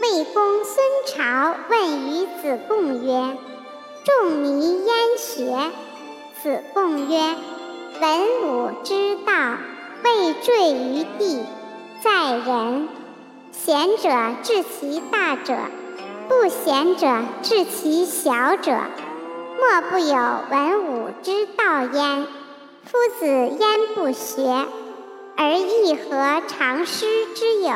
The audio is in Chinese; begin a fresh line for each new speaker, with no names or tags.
魏公孙朝问于子贡曰：“仲尼焉学？”子贡曰：“文武之道，未坠于地，在人。贤者治其大者，不贤者治其小者。莫不有文武之道焉。夫子焉不学？而亦何常师之有？”